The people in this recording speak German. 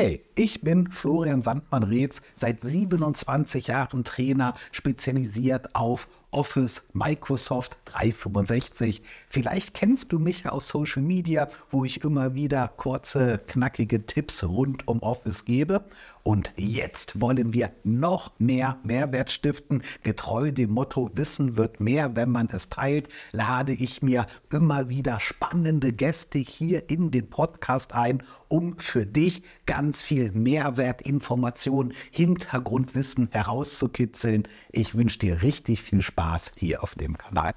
Hey, ich bin Florian Sandmann-Reetz, seit 27 Jahren Trainer, spezialisiert auf Office, Microsoft 365. Vielleicht kennst du mich aus Social Media, wo ich immer wieder kurze, knackige Tipps rund um Office gebe. Und jetzt wollen wir noch mehr Mehrwert stiften. Getreu dem Motto Wissen wird mehr, wenn man es teilt, lade ich mir immer wieder spannende Gäste hier in den Podcast ein, um für dich ganz viel Mehrwert, Information, Hintergrundwissen herauszukitzeln. Ich wünsche dir richtig viel Spaß hier auf dem Kanal.